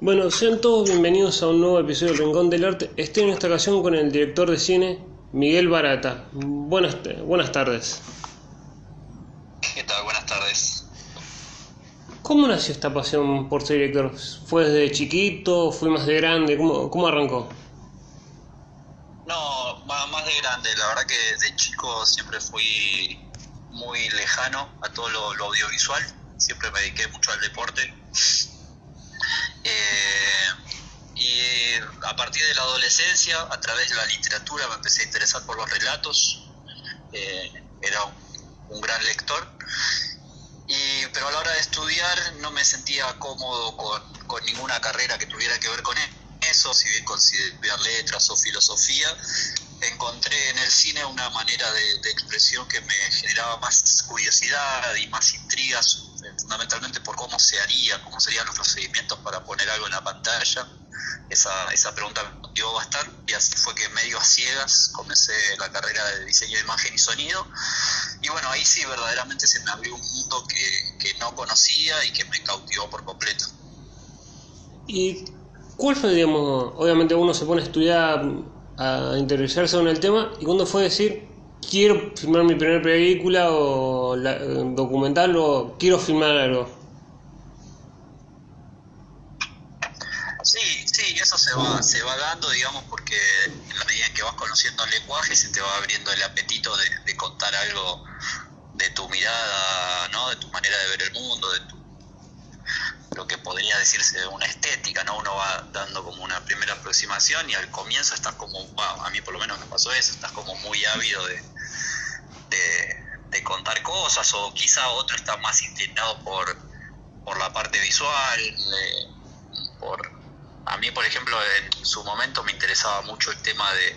Bueno, sean todos bienvenidos a un nuevo episodio del Rincón del Arte. Estoy en esta ocasión con el director de cine, Miguel Barata. Buenas, buenas tardes. ¿Qué tal? Buenas tardes. ¿Cómo nació esta pasión por ser director? ¿Fue desde chiquito? ¿Fue más de grande? ¿Cómo, cómo arrancó? No, más de grande. La verdad que de chico siempre fui muy lejano a todo lo, lo audiovisual. Siempre me dediqué mucho al deporte eh, y a partir de la adolescencia, a través de la literatura, me empecé a interesar por los relatos. Eh, era un, gran lector. Y, pero a la hora de estudiar no me sentía cómodo con, ninguna carrera que tuviera que ver con eso, si bien con estudiar letras o filosofía, encontré en el cine una manera de, de, expresión que me generaba más curiosidad y más intrigas fundamentalmente por cómo se haría, cómo serían los procedimientos para poner algo en la pantalla. Esa, esa pregunta me motivó bastante y así fue que medio a ciegas comencé la carrera de diseño de imagen y sonido. Y bueno, ahí sí verdaderamente se me abrió un mundo que, que no conocía y que me cautivó por completo. ¿Y cuál fue, digamos, obviamente uno se pone a estudiar, a interesarse en el tema, y cuándo fue decir, quiero filmar mi primera película o documental o quiero filmar algo. Sí, sí, eso se va, se va dando, digamos, porque en la medida en que vas conociendo el lenguaje se te va abriendo el apetito de, de contar algo de tu mirada, ¿no? De tu manera de ver el mundo, de tu lo que podría decirse una estética, ¿no? Uno va dando como una primera aproximación y al comienzo estás como, a mí por lo menos me pasó eso, estás como muy ávido de, de, contar cosas o quizá otro está más inclinado por, por la parte visual, por, a mí por ejemplo en su momento me interesaba mucho el tema de,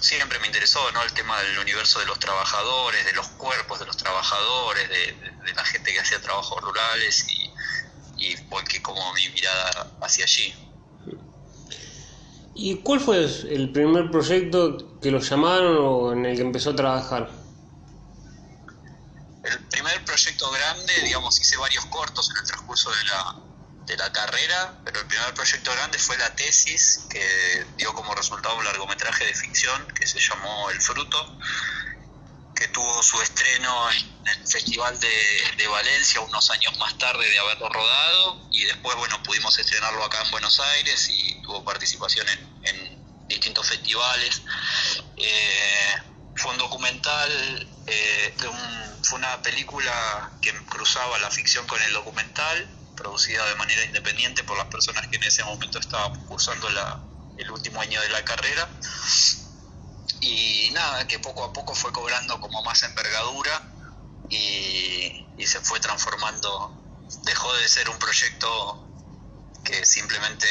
siempre me interesó ¿no? el tema del universo de los trabajadores, de los cuerpos de los trabajadores, de, de la gente que hacía trabajos rurales y, y que como mi mirada hacia allí. ¿Y cuál fue el primer proyecto que lo llamaron o en el que empezó a trabajar? El primer proyecto grande, digamos, hice varios cortos en el transcurso de la, de la carrera, pero el primer proyecto grande fue la tesis que dio como resultado un largometraje de ficción que se llamó El Fruto, que tuvo su estreno en el Festival de, Valencia unos años más tarde de haberlo rodado y después, bueno, pudimos estrenarlo acá en Buenos Aires y tuvo participación en, distintos festivales. Eh, fue un documental, eh, fue una película que cruzaba la ficción con el documental, producida de manera independiente por las personas que en ese momento estaban cursando la, el último año de la carrera y nada, que poco a poco fue cobrando como más envergadura y, se fue transformando, dejó de ser un proyecto que simplemente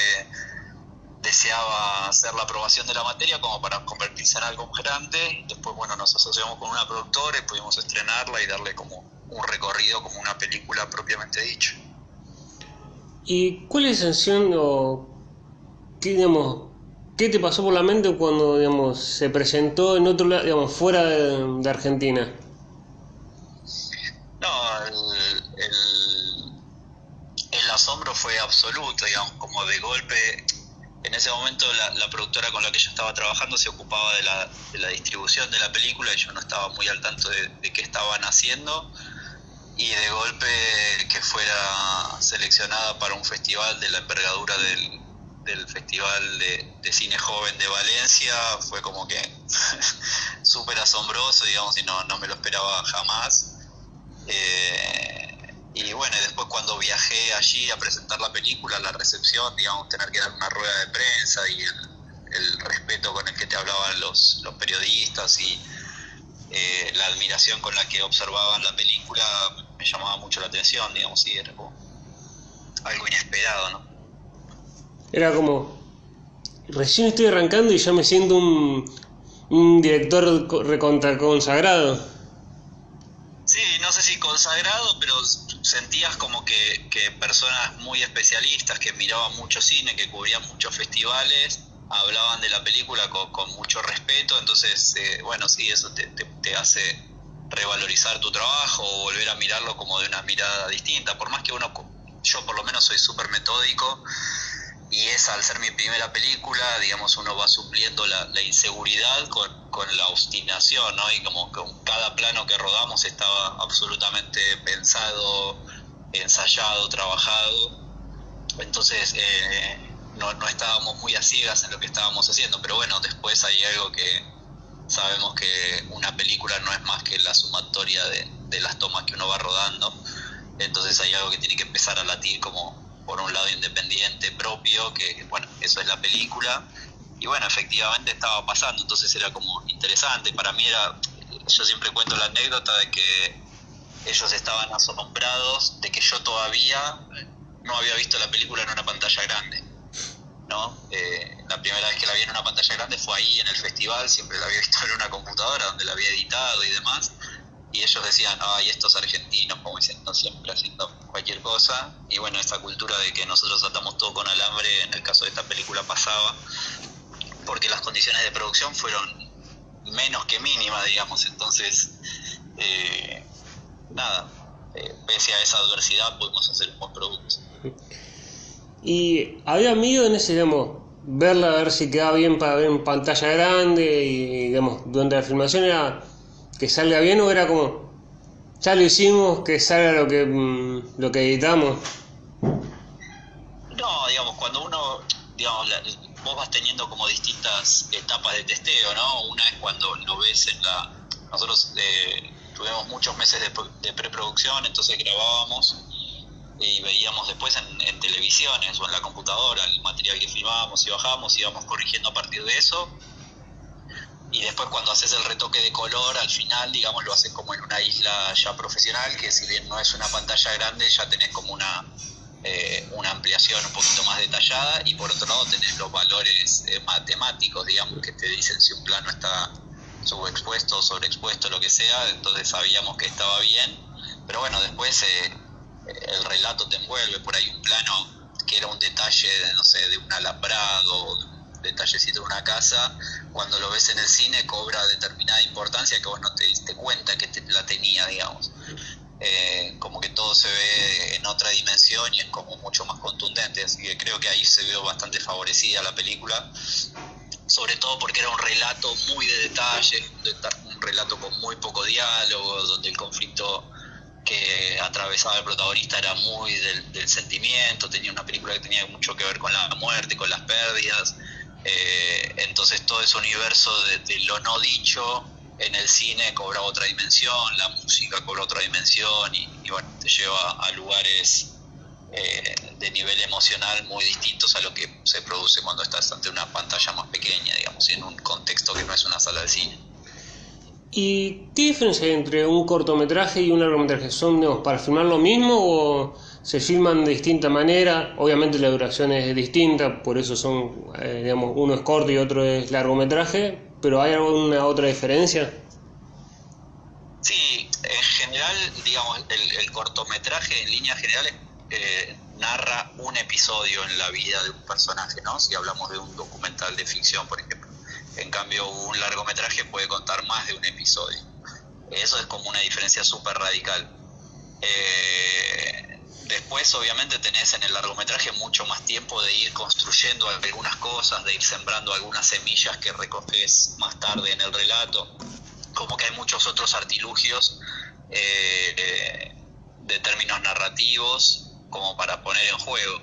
deseaba hacer la aprobación de la materia como para convertirse en algo grande. Después, bueno, nos asociamos con una productora y pudimos estrenarla y darle como un recorrido como una película propiamente dicha. ¿Y cuál es la o digamos, ¿Qué te pasó por la mente cuando digamos, se presentó en otro lado, digamos, fuera de, Argentina? No, el, asombro fue absoluto, digamos, como de golpe. En ese momento la, productora con la que yo estaba trabajando se ocupaba de la, de la, distribución de la película y yo no estaba muy al tanto de, de qué estaban haciendo. Y de golpe que fuera seleccionada para un festival de la envergadura del, del Festival de, Cine Joven de Valencia fue como que súper asombroso, digamos, y no, no me lo esperaba jamás. Eh, y bueno, después cuando viajé allí a presentar la película, la recepción, digamos, tener que dar una rueda de prensa y el, respeto con el que te hablaban los, los periodistas y eh, la admiración con la que observaban la película me llamaba mucho la atención, digamos, y era como algo inesperado, ¿no? Era como, recién estoy arrancando y ya me siento un, director recontra consagrado. Sí, no sé si consagrado, pero sentías como que, que personas muy especialistas que miraban mucho cine, que cubrían muchos festivales, hablaban de la película con, con mucho respeto, entonces, eh, bueno, sí, eso te, te, te, hace revalorizar tu trabajo o volver a mirarlo como de una mirada distinta, por más que uno yo por lo menos soy súper metódico y es al ser mi primera película, digamos, uno va supliendo la, inseguridad con, con, la obstinación, ¿no? Y como que cada plano que rodamos estaba absolutamente pensado, ensayado, trabajado. Entonces, eh, no, no estábamos muy a ciegas en lo que estábamos haciendo, pero bueno, después hay algo que sabemos que una película no es más que la sumatoria de, de las tomas que uno va rodando, entonces hay algo que tiene que empezar a latir como por un lado independiente propio, que bueno, eso es la película, y bueno, efectivamente estaba pasando, entonces era como interesante, para mí era, yo siempre cuento la anécdota de que ellos estaban asombrados de que yo todavía no había visto la película en una pantalla grande. ¿no? Eh, la primera vez que la vi en una pantalla grande fue ahí en el festival, siempre la había visto en una computadora donde la había editado y demás. Y ellos decían, ay, estos argentinos, como diciendo, siempre haciendo cualquier cosa. Y bueno, esta cultura de que nosotros atamos todo con alambre, en el caso de esta película pasaba, porque las condiciones de producción fueron menos que mínimas, digamos. Entonces, eh, nada, eh, pese a esa adversidad, pudimos hacer un buen producto. Y había miedo en ese, digamos, verla, a ver si quedaba bien para ver en pantalla grande y, digamos, durante la filmación era que salga bien o era como, ya lo hicimos, que salga lo que, mm, lo que editamos. No, digamos, cuando uno, digamos, vos vas teniendo como distintas etapas de testeo, ¿no? Una es cuando lo ves en la... Nosotros eh, tuvimos muchos meses de, de preproducción, entonces grabábamos y veíamos después en, televisiones o en la computadora el material que filmábamos y bajábamos y íbamos corrigiendo a partir de eso. Y después cuando haces el retoque de color, al final, digamos, lo haces como en una isla ya profesional, que si bien no es una pantalla grande, ya tenés como una, eh, una ampliación un poquito más detallada y por otro lado tenés los valores eh, matemáticos, digamos, que te dicen si un plano está subexpuesto, sobreexpuesto, lo que sea, entonces sabíamos que estaba bien, pero bueno, después... Eh, el relato te envuelve, por ahí un plano que era un detalle, no sé, de un alambrado, un detallecito de una casa, cuando lo ves en el cine cobra determinada importancia que vos no te diste cuenta que la tenía, digamos. Eh, como que todo se ve en otra dimensión y es como mucho más contundente, así que creo que ahí se vio bastante favorecida la película, sobre todo porque era un relato muy de detalle, un relato con muy poco diálogo, donde el conflicto que atravesaba el protagonista era muy del, sentimiento, tenía una película que tenía mucho que ver con la muerte, con las pérdidas, eh, entonces todo ese universo de, lo no dicho en el cine cobra otra dimensión, la música cobra otra dimensión y, bueno, te lleva a lugares eh, de nivel emocional muy distintos a lo que se produce cuando estás ante una pantalla más pequeña, digamos, en un contexto que no es una sala de cine. ¿Y qué diferencia hay entre un cortometraje y un largometraje? ¿Son digamos, para filmar lo mismo o se filman de distinta manera? Obviamente la duración es distinta, por eso son, eh, digamos, uno es corto y otro es largometraje, pero ¿hay alguna otra diferencia? Sí, en general, digamos, el, cortometraje en líneas generales eh, narra un episodio en la vida de un personaje, ¿no? Si hablamos de un documental de ficción, por ejemplo. En cambio, un largometraje puede contar más de un episodio. Eso es como una diferencia súper radical. Eh, después, obviamente, tenés en el largometraje mucho más tiempo de ir construyendo algunas cosas, de ir sembrando algunas semillas que recoges más tarde en el relato. Como que hay muchos otros artilugios eh, de términos narrativos como para poner en juego.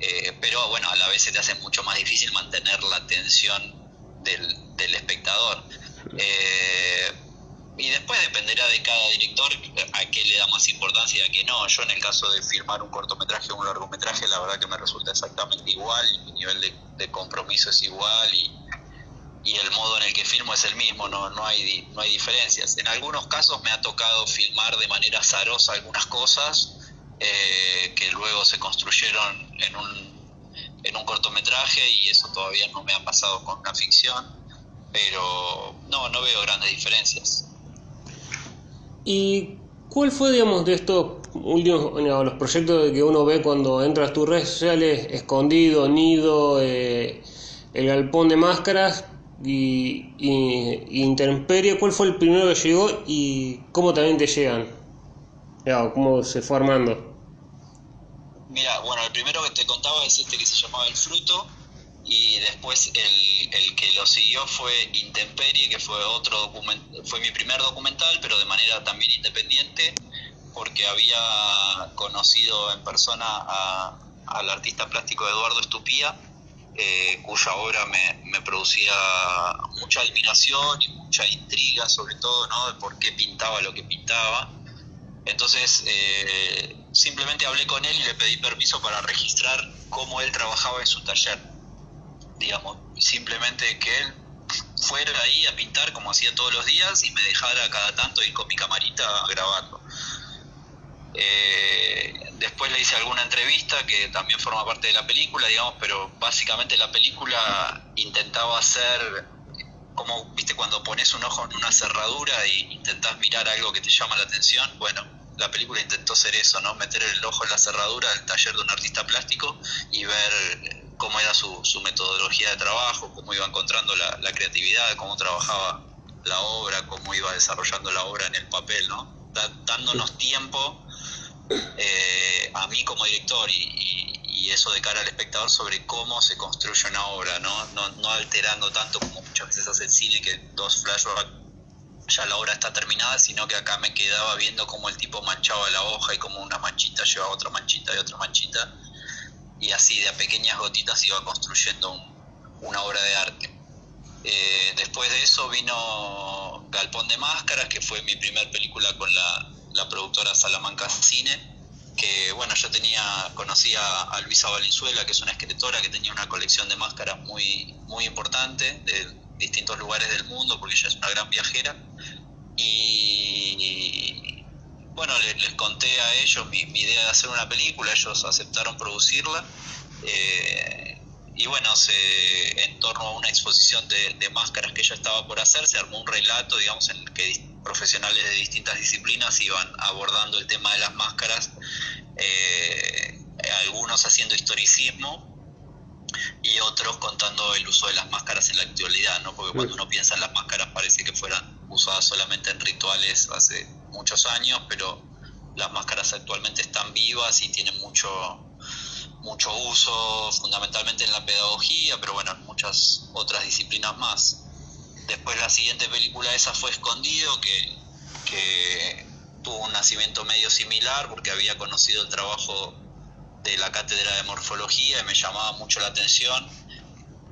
Eh, pero bueno, a la vez se te hace mucho más difícil mantener la atención del, del espectador. Eh, y después dependerá de cada director a qué le da más importancia y a qué no. Yo en el caso de filmar un cortometraje o un largometraje, la verdad que me resulta exactamente igual, mi nivel de, compromiso es igual y, y, el modo en el que filmo es el mismo, no, no, hay, no hay diferencias. En algunos casos me ha tocado filmar de manera azarosa algunas cosas eh, que luego se construyeron en un en un cortometraje y eso todavía no me ha pasado con una ficción, pero no, no veo grandes diferencias. ¿Y cuál fue, digamos, de estos últimos, los proyectos que uno ve cuando entra a tus redes sociales, Escondido, Nido, eh, El Galpón de Máscaras y, y, Intemperie, cuál fue el primero que llegó y cómo también te llegan? ¿Cómo se fue armando? Mira, bueno, el primero que te contaba es este que se llamaba El Fruto, y después el, el que lo siguió fue Intemperie, que fue otro document, fue mi primer documental, pero de manera también independiente, porque había conocido en persona al artista plástico Eduardo Estupía, eh, cuya obra me, me, producía mucha admiración y mucha intriga, sobre todo, ¿no? de por qué pintaba lo que pintaba. Entonces, eh, simplemente hablé con él y le pedí permiso para registrar cómo él trabajaba en su taller. Digamos, simplemente que él fuera ahí a pintar como hacía todos los días y me dejara cada tanto ir con mi camarita grabando. Eh, después le hice alguna entrevista que también forma parte de la película, digamos, pero básicamente la película intentaba hacer como, viste, cuando pones un ojo en una cerradura y intentas mirar algo que te llama la atención, bueno, la película intentó hacer eso, ¿no? Meter el ojo en la cerradura del taller de un artista plástico y ver cómo era su, metodología de trabajo, cómo iba encontrando la, creatividad, cómo trabajaba la obra, cómo iba desarrollando la obra en el papel, ¿no? dándonos tiempo eh, a mí como director y, eso de cara al espectador sobre cómo se construye una obra, ¿no? No, alterando tanto como muchas veces hace el cine que dos flashbacks ya la obra está terminada, sino que acá me quedaba viendo cómo el tipo manchaba la hoja y cómo una manchita llevaba otra manchita y otra manchita y así de pequeñas gotitas iba construyendo una obra de arte. Eh, después de eso vino Galpón de Máscaras, que fue mi primer película con la, la productora Salamanca Cine, que bueno, yo tenía, conocía a Luisa Valenzuela, que es una escritora que tenía una colección de máscaras muy, muy importante de distintos lugares del mundo, porque ella es una gran viajera. Y bueno, les, conté a ellos mi, idea de hacer una película, ellos aceptaron producirla. Eh, y bueno, se, en torno a una exposición de, de, máscaras que ella estaba por hacer, se armó un relato, digamos, en el que profesionales de distintas disciplinas iban abordando el tema de las máscaras, eh, algunos haciendo historicismo y otros contando el uso de las máscaras en la actualidad, ¿no? porque cuando uno piensa en las máscaras parece que fueran usadas solamente en rituales hace muchos años, pero las máscaras actualmente están vivas y tienen mucho mucho uso fundamentalmente en la pedagogía, pero bueno, en muchas otras disciplinas más. Después la siguiente película esa fue Escondido, que, tuvo un nacimiento medio similar porque había conocido el trabajo de la cátedra de morfología y me llamaba mucho la atención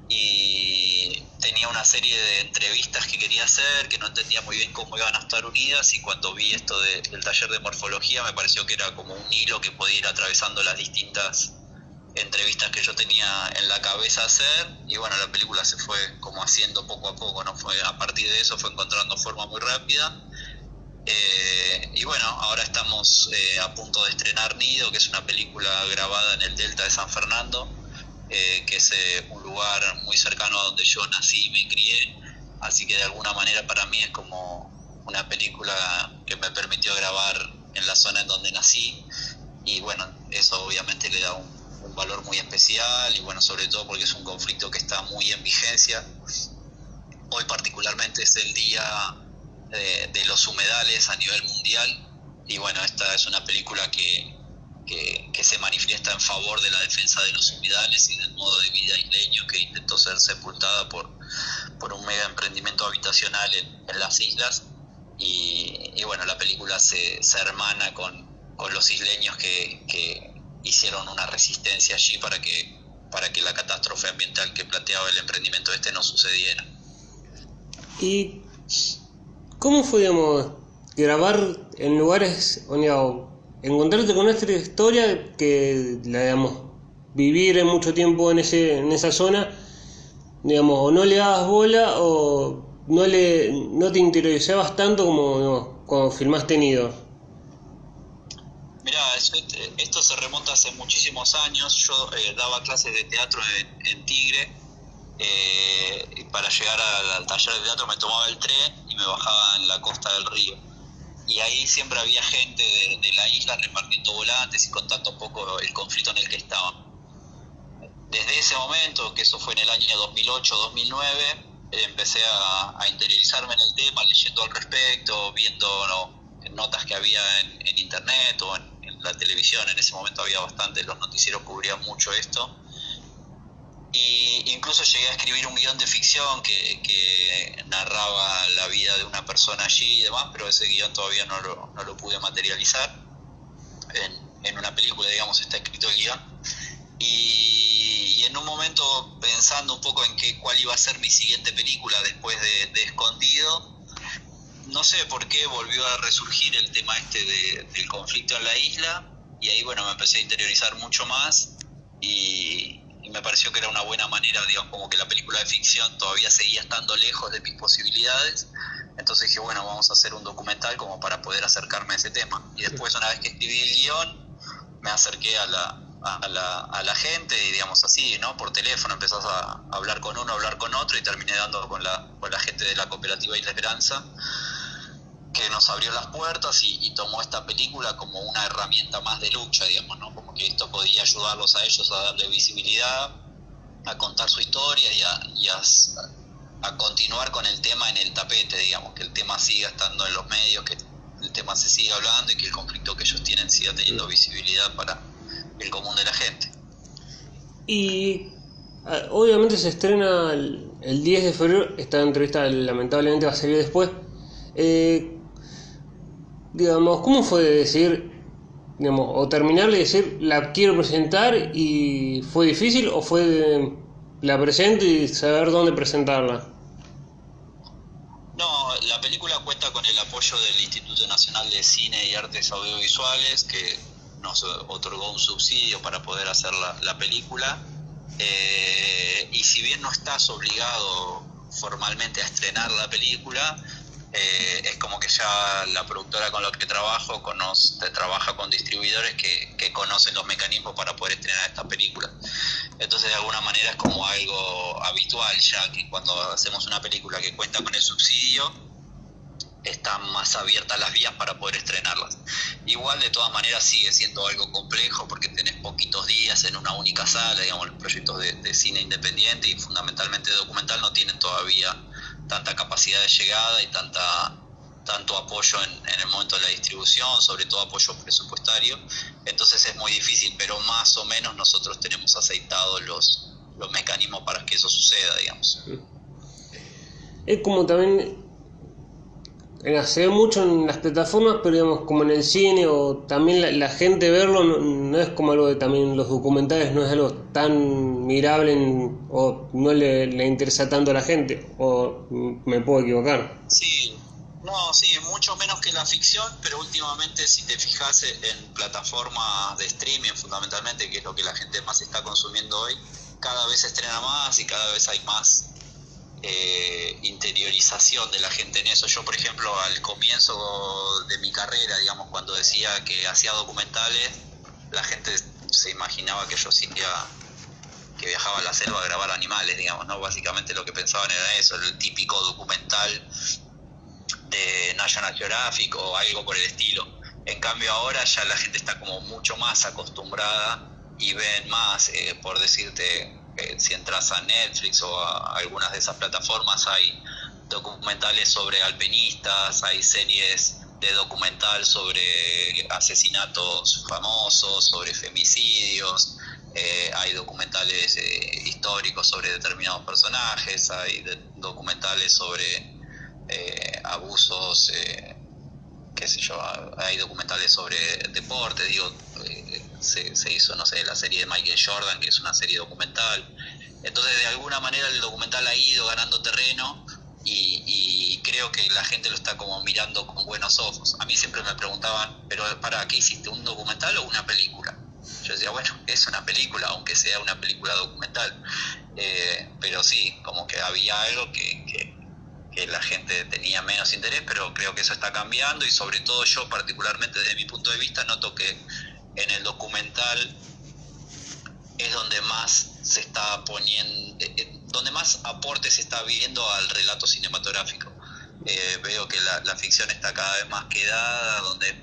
y tenía una serie de entrevistas que quería hacer que no entendía muy bien cómo iban a estar unidas y cuando vi esto del taller de morfología me pareció que era como un hilo que podía ir atravesando las distintas entrevistas que yo tenía en la cabeza hacer y bueno, la película se fue como haciendo poco a poco, ¿no? Fue, a partir de eso fue encontrando forma muy rápida. Eh, y bueno, ahora estamos eh, a punto de estrenar Nido, que es una película grabada en el Delta de San Fernando, eh, que es un lugar muy cercano a donde yo nací y me crié. Así que de alguna manera para mí es como una película que me permitió grabar en la zona en donde nací. Y bueno, eso obviamente le da un un valor muy especial y bueno, sobre todo porque es un conflicto que está muy en vigencia. Hoy particularmente es el día de, los humedales a nivel mundial y bueno, esta es una película que, que, se manifiesta en favor de la defensa de los humedales y del modo de vida isleño que intentó ser sepultada por, por un mega emprendimiento habitacional en, las islas. Y, bueno, la película se, se hermana con, con los isleños que, que, hicieron una resistencia allí para que, para que la catástrofe ambiental que planteaba el emprendimiento este no sucediera. ¿Y cómo fue, digamos, grabar en lugares, digamos, encontrarte con esta historia que, la, digamos, vivir mucho tiempo en, ese, en esa zona, digamos, o no le dabas bola o no, le, no te interesabas tanto como cuando filmaste Nido? Mirá, esto se remonta hace muchísimos años. Yo eh, daba clases de teatro en, Tigre. Eh, y para llegar al, taller de teatro me tomaba el tren y me bajaba en la costa del río. Y ahí siempre había gente de, la isla repartiendo volantes y contando un poco el conflicto en el que estaban. Desde ese momento, que eso fue en el año 2008-2009, empecé a, interiorizarme en el tema, leyendo al respecto, viendo notas que había en, internet o en, la televisión, en ese momento había bastante, los noticieros cubrían mucho esto. Y incluso llegué a escribir un guion de ficción que, narraba la vida de una persona allí y demás, pero ese guion todavía no lo, no lo pude materializar. En, en una película, digamos, está escrito el guion. Y, en un momento, pensando un poco en qué, cuál iba a ser mi siguiente película después de, Escondido, no sé por qué volvió a resurgir el tema este de, del conflicto en la isla. Y ahí, bueno, me empecé a interiorizar mucho más. Y, y me pareció que era una buena manera, digamos, como que la película de ficción todavía seguía estando lejos de mis posibilidades. Entonces dije, bueno, vamos a hacer un documental como para poder acercarme a ese tema. Y después, una vez que escribí el guion, me acerqué a la, a la, a la gente y digamos así, ¿no? Por teléfono empezás a hablar con uno, hablar con otro y terminé dando con la, con la gente de la cooperativa Isla Esperanza que nos abrió las puertas y, y, tomó esta película como una herramienta más de lucha, digamos, ¿no? Que esto podía ayudarlos a ellos a darle visibilidad, a contar su historia y a, y a, a continuar con el tema en el tapete, digamos, que el tema siga estando en los medios, que el tema se siga hablando y que el conflicto que ellos tienen siga teniendo visibilidad para el común de la gente. Y obviamente se estrena el, el 10 de febrero, esta entrevista lamentablemente va a salir después. Eh, digamos, ¿cómo fue de decir, digamos, o terminar de decir, la quiero presentar y fue difícil o fue de, la presento y saber dónde presentarla? No, la película cuenta con el apoyo del Instituto Nacional de Cine y Artes Audiovisuales, que nos otorgó un subsidio para poder hacer la, la película. Eh, y si bien no estás obligado formalmente a estrenar la película, eh, es como que ya la productora con la que trabajo conoce, trabaja con distribuidores que, que, conocen los mecanismos para poder estrenar esta película. Entonces de alguna manera es como algo habitual ya que cuando hacemos una película que cuenta con el subsidio, están más abiertas las vías para poder estrenarlas. Igual de todas maneras sigue siendo algo complejo porque tenés poquitos días en una única sala, digamos, los proyectos de, de cine independiente y fundamentalmente documental no tienen todavía tanta capacidad de llegada y tanta tanto apoyo en, el momento de la distribución, sobre todo apoyo presupuestario. Entonces es muy difícil, pero más o menos nosotros tenemos aceitados los, los mecanismos para que eso suceda, digamos. Es como también se ve mucho en las plataformas, pero digamos como en el cine o también la, la gente verlo no, es como algo de también los documentales, no es algo tan mirable o no le, le, interesa tanto a la gente, o me puedo equivocar. Sí, no, sí, mucho menos que la ficción, pero últimamente si te fijas en plataformas de streaming fundamentalmente, que es lo que la gente más está consumiendo hoy, cada vez se estrena más y cada vez hay más eh, interiorización de la gente en eso. Yo, por ejemplo, al comienzo de mi carrera, digamos, cuando decía que hacía documentales, la gente se imaginaba que yo que viajaba a la selva a grabar animales, digamos, ¿no? Básicamente lo que pensaban era eso, el típico documental de National Geographic o algo por el estilo. En cambio ahora ya la gente está como mucho más acostumbrada y ven más, eh, por decirte, si entras a Netflix o a algunas de esas plataformas hay documentales sobre alpinistas, hay series de documental sobre asesinatos famosos, sobre femicidios, eh, hay documentales eh, históricos sobre determinados personajes, hay documentales sobre eh, abusos, qué sé yo, hay documentales sobre deporte, digo, se, se, hizo, no sé, la serie de Michael Jordan, que es una serie documental. Entonces, de alguna manera el documental ha ido ganando terreno y, creo que la gente lo está como mirando con buenos ojos. A mí siempre me preguntaban, pero ¿para qué hiciste? ¿Un documental o una película? Yo decía, bueno, es una película, aunque sea una película documental. Eh, pero sí, como que había algo que la gente tenía menos interés, pero creo que eso está cambiando y sobre todo yo particularmente desde mi punto de vista noto que en el documental es donde más se está poniendo, eh, donde más aporte se está viendo al relato cinematográfico. Eh, veo que la, ficción está cada vez más quedada, donde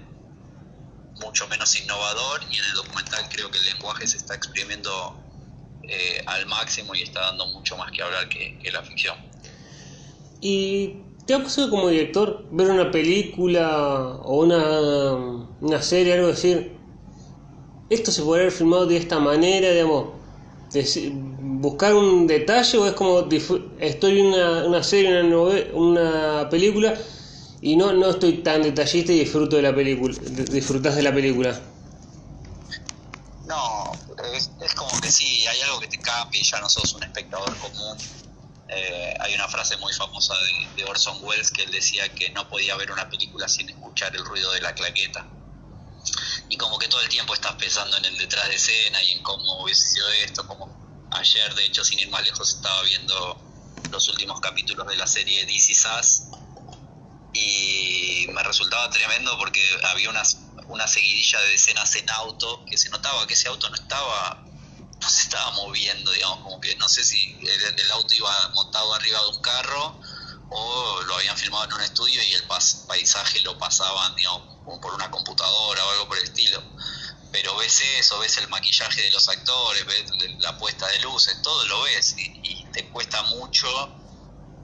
mucho menos innovador y en el documental creo que el lenguaje se está exprimiendo eh, al máximo y está dando mucho más que hablar que, que la ficción. ¿Y te ha pasado como director ver una película o una, una serie, algo decir? Esto se puede haber filmado de esta manera, digamos, buscar un detalle o es como estoy en una, una serie, una, novela, una película y no, no estoy tan detallista y disfruto de la película, disfrutas de la película. No, es, como que sí, hay algo que te cambia ya no sos un espectador común. Eh, hay una frase muy famosa de, de, Orson Welles que él decía que no podía ver una película sin escuchar el ruido de la claqueta. Y como que todo el tiempo estás pensando en el detrás de escena y en cómo hubiese sido esto, como ayer de hecho sin ir más lejos estaba viendo los últimos capítulos de la serie DC Sass y me resultaba tremendo porque había unas, una seguidilla de escenas en auto que se notaba que ese auto no estaba no se estaba moviendo, digamos, como que no sé si el, auto iba montado arriba de un carro o lo habían filmado en un estudio y el paisaje lo pasaban, digamos, como por una computadora o algo por el estilo. Pero ves eso, ves el maquillaje de los actores, ves la puesta de luces, todo lo ves y te cuesta mucho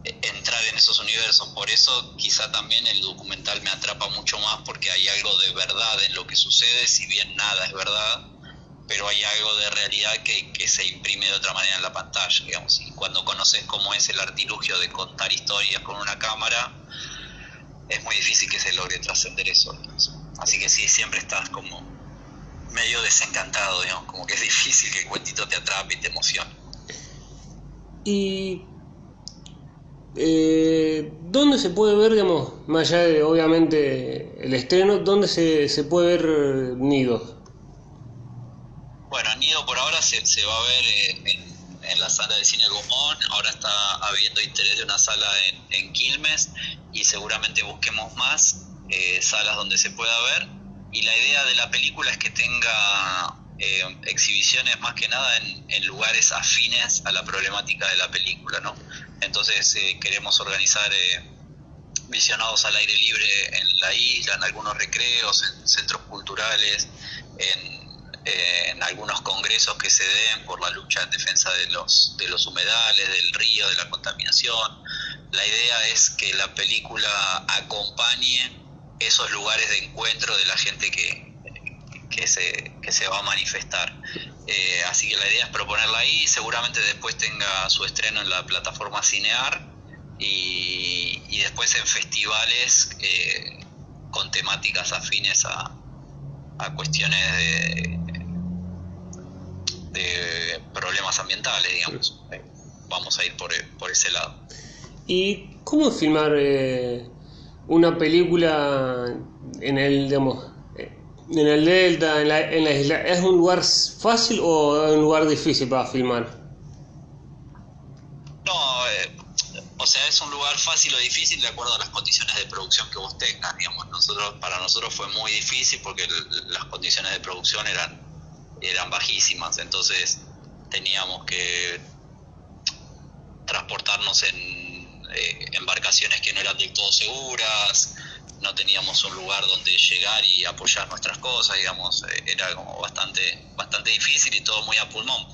entrar en esos universos. Por eso quizá también el documental me atrapa mucho más porque hay algo de verdad en lo que sucede, si bien nada es verdad, pero hay algo de realidad que, que se imprime de otra manera en la pantalla, digamos. Y cuando conoces cómo es el artilugio de contar historias con una cámara, es muy difícil que se logre trascender eso. Así que sí, siempre estás como medio desencantado, digamos, como que es difícil que el cuentito te atrape y te emocione. Y eh, ¿Dónde se puede ver, digamos, más allá de obviamente el estreno, dónde se, se puede ver Nido? Bueno, Nido por ahora se, se va a ver en, la sala de cine Gomón, ahora está habiendo interés de una sala en, en Quilmes y seguramente busquemos más eh, salas donde se pueda ver. Y la idea de la película es que tenga eh, exhibiciones más que nada en, en, lugares afines a la problemática de la película, ¿no? Entonces eh, queremos organizar eh, visionados al aire libre en la isla, en algunos recreos, en centros culturales, en, algunos congresos que se den por la lucha en defensa de los, de los humedales, del río, de la contaminación. La idea es que la película acompañe esos lugares de encuentro de la gente que, que se, que se va a manifestar. Eh, así que la idea es proponerla ahí, seguramente después tenga su estreno en la plataforma Cinear y, y después en festivales eh, con temáticas afines a, a cuestiones de, digamos. Vamos a ir por, por ese lado. ¿Y cómo filmar eh, una película en el, digamos, en el delta, en la, en la isla, ¿es un lugar fácil o es un lugar difícil para filmar? No, eh, o sea, es un lugar fácil o difícil de acuerdo a las condiciones de producción que vos tengas, digamos. Nosotros, para nosotros fue muy difícil porque las condiciones de producción eran, eran bajísimas, entonces teníamos que transportarnos en eh, embarcaciones que no eran del todo seguras, no teníamos un lugar donde llegar y apoyar nuestras cosas, digamos, eh, era como bastante, bastante difícil y todo muy a pulmón.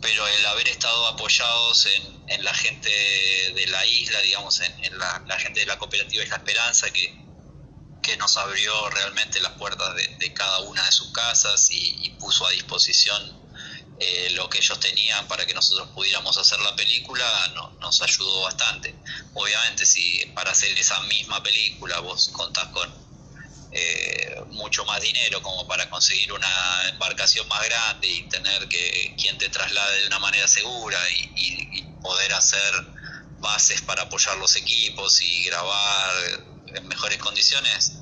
Pero el haber estado apoyados en, en la gente de la isla, digamos, en, la, gente de la cooperativa Isla Esperanza, que, que nos abrió realmente las puertas de, cada una de sus casas y, y puso a disposición eh, lo que ellos tenían para que nosotros pudiéramos hacer la película nos ayudó bastante. Obviamente, si para hacer esa misma película vos contás con eh, mucho más dinero como para conseguir una embarcación más grande y tener que quien te traslade de una manera segura y, poder hacer bases para apoyar los equipos y grabar en mejores condiciones,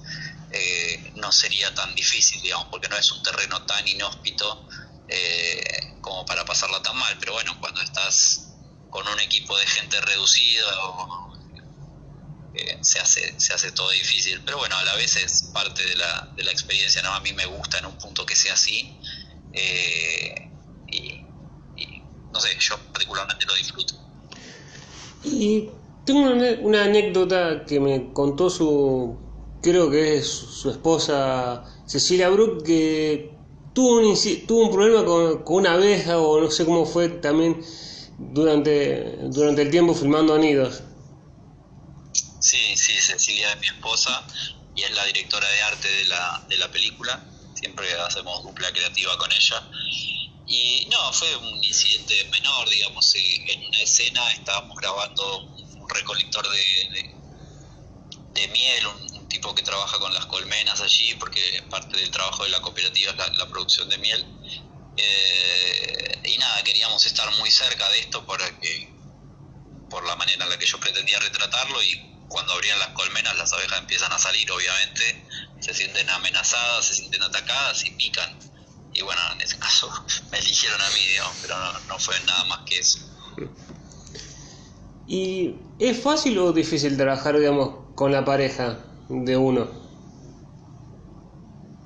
eh, no sería tan difícil, digamos, porque no es un terreno tan inhóspito eh, como para pasarla tan mal. Pero bueno, cuando estás con un equipo de gente reducido, eh, se, hace, todo difícil. Pero bueno, a la vez es parte de la, de la experiencia. ¿no? A mí me gusta en un punto que sea así. Eh, y, no sé, yo particularmente lo disfruto. Y tengo una, anécdota que me contó su, creo que es su esposa Cecilia Brook, que tuvo un, tuvo un problema con, con, una abeja o no sé cómo fue también durante, durante el tiempo filmando Anidos. Sí, sí, Cecilia es mi esposa y es la directora de arte de la, de la película. siempre hacemos dupla creativa con ella. Y no, fue un incidente menor, digamos, eh, en una escena estábamos grabando un recolector de, de, miel, un, tipo que trabaja con las colmenas allí, porque parte del trabajo de la cooperativa es la, producción de miel. Eh, y nada, queríamos estar muy cerca de esto para que, por la manera en la que yo pretendía retratarlo y cuando abrían las colmenas las abejas empiezan a salir, obviamente, se sienten amenazadas, se sienten atacadas y pican. Y bueno, en ese caso me eligieron a mí, pero no, fue nada más que eso. ¿Y es fácil o difícil trabajar, digamos, con la pareja de uno?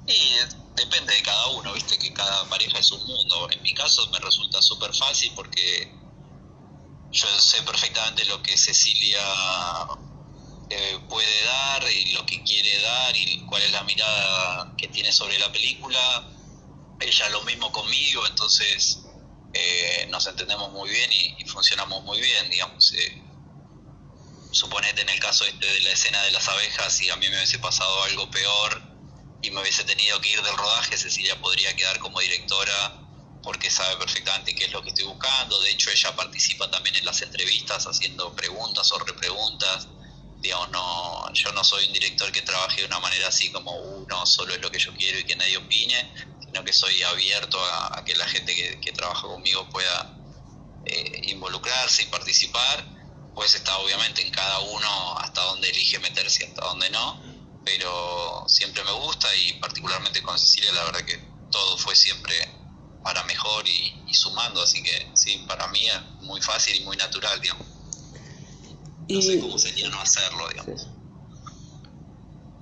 Y depende de cada uno, viste que cada pareja es un mundo. En mi caso me resulta súper fácil porque yo sé perfectamente lo que Cecilia eh, puede dar y lo que quiere dar y cuál es la mirada que tiene sobre la película. Ella lo mismo conmigo, entonces eh, nos entendemos muy bien y, funcionamos muy bien, digamos. Eh, suponete en el caso este de la escena de las abejas, si a mí me hubiese pasado algo peor y me hubiese tenido que ir del rodaje, Cecilia podría quedar como directora porque sabe perfectamente qué es lo que estoy buscando. De hecho, ella participa también en las entrevistas haciendo preguntas o repreguntas digamos, no, yo no soy un director que trabaje de una manera así como uno solo es lo que yo quiero y que nadie opine, sino que soy abierto a, que la gente que, trabaja conmigo pueda eh, involucrarse y participar. Pues está obviamente en cada uno hasta dónde elige meterse y hasta dónde no, pero siempre me gusta y particularmente con Cecilia la verdad que todo fue siempre para mejor y, y sumando, así que sí, para mí es muy fácil y muy natural, digamos. No sé cómo sería no hacerlo, digamos.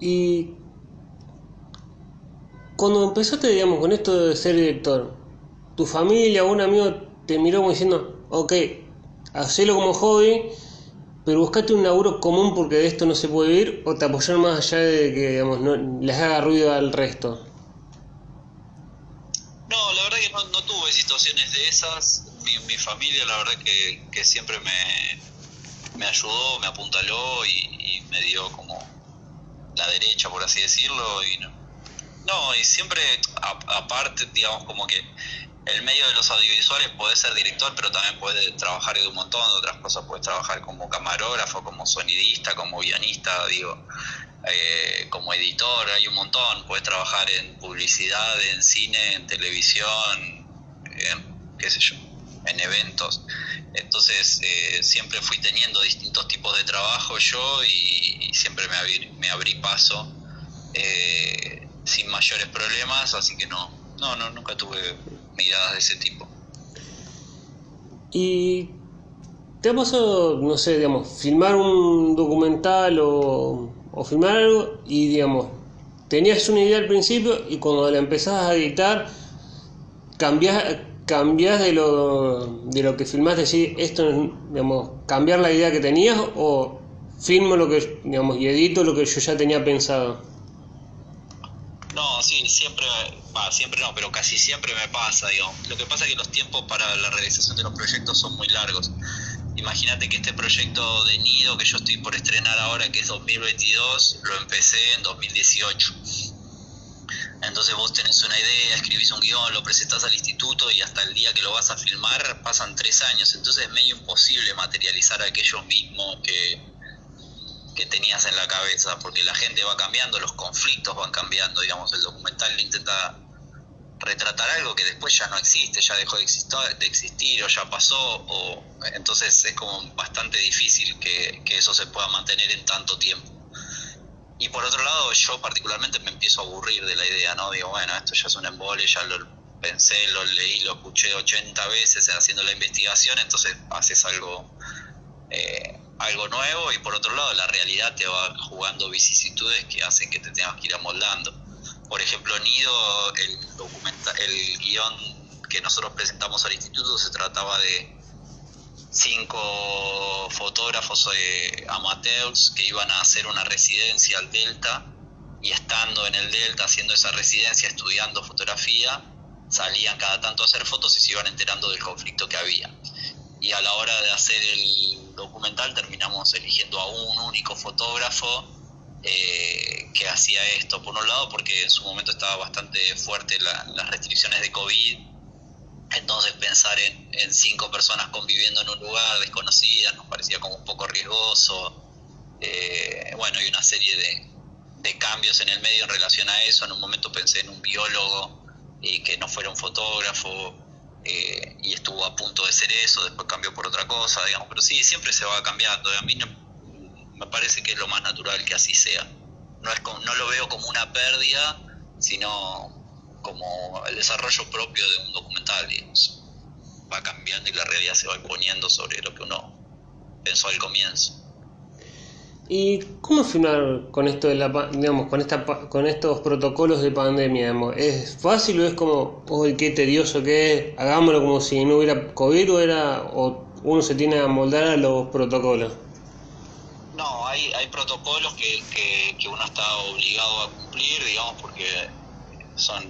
Y cuando empezaste, digamos, con esto de ser director, tu familia o un amigo te miró como diciendo, ok, hacelo como hobby, pero buscate un laburo común porque de esto no se puede vivir, o te apoyaron más allá de que, digamos, no les haga ruido al resto. No, la verdad que no, tuve situaciones de esas. Mi, mi familia, la verdad que, siempre me, me ayudó, me apuntaló y, me dio como la derecha, por así decirlo. Y no, no y siempre, aparte, digamos, como que el medio de los audiovisuales puede ser director, pero también puede trabajar de un montón de otras cosas. Puedes trabajar como camarógrafo, como sonidista, como guionista, digo, eh, como editor, hay un montón. Puedes trabajar en publicidad, en cine, en televisión, en, qué sé yo, en eventos. Entonces eh, siempre fui teniendo distintos tipos de trabajo yo y, siempre me abrí, me abrí paso eh, sin mayores problemas, así que no, no, no, nunca tuve miradas de ese tipo. ¿Y te ha pasado, no sé, digamos, filmar un documental o, o filmar algo y, digamos, tenías una idea al principio y cuando la empezabas a editar, cambias de lo, de lo que filmaste, decir, esto, digamos, cambiar la idea que tenías o filmo lo que, digamos, y edito lo que yo ya tenía pensado? No, sí, siempre, va, siempre no, pero casi siempre me pasa, digamos. Lo que pasa es que los tiempos para la realización de los proyectos son muy largos. Imagínate que este proyecto de Nido que yo estoy por estrenar ahora, que es 2022, lo empecé en 2018 entonces vos tenés una idea, escribís un guion, lo presentás al instituto y hasta el día que lo vas a filmar pasan tres años. Entonces es medio imposible materializar aquello mismo que, que tenías en la cabeza, porque la gente va cambiando, los conflictos van cambiando. Digamos, el documental intenta retratar algo que después ya no existe, ya dejó de existir, de existir o ya pasó, o entonces es como bastante difícil que, que eso se pueda mantener en tanto tiempo. Y por otro lado, yo particularmente me empiezo a aburrir de la idea, ¿no? Digo, bueno, esto ya es un embole, ya lo pensé, lo leí, lo escuché 80 veces haciendo la investigación, entonces haces algo, eh, algo nuevo y por otro lado la realidad te va jugando vicisitudes que hacen que te tengas que ir amoldando. Por ejemplo, Nido, el, documenta el guion que nosotros presentamos al instituto se trataba de cinco fotógrafos eh, amateurs que iban a hacer una residencia al Delta y estando en el Delta haciendo esa residencia, estudiando fotografía, salían cada tanto a hacer fotos y se iban enterando del conflicto que había. Y a la hora de hacer el documental terminamos eligiendo a un único fotógrafo eh, que hacía esto. Por un lado, porque en su momento estaba bastante fuerte las restricciones de COVID. Entonces pensar en, cinco personas conviviendo en un lugar desconocidas nos parecía como un poco riesgoso. Eh, bueno, y una serie de, de cambios en el medio en relación a eso. En un momento pensé en un biólogo y que no fuera un fotógrafo eh, y estuvo a punto de ser eso, después cambió por otra cosa, digamos, pero sí, siempre se va cambiando. A mí me parece que es lo más natural que así sea. No, es no lo veo como una pérdida, sino como el desarrollo propio de un documental. Va cambiando y la realidad se va imponiendo sobre lo que uno pensó al comienzo. ¿Y cómo filmar con esto de la digamos con esta con estos protocolos de pandemia? ¿Es fácil o es como, uy, qué tedioso que es, hagámoslo como si no hubiera COVID o era o uno se tiene a moldar a los protocolos? No, hay, hay protocolos que, que, uno está obligado a cumplir, digamos, porque son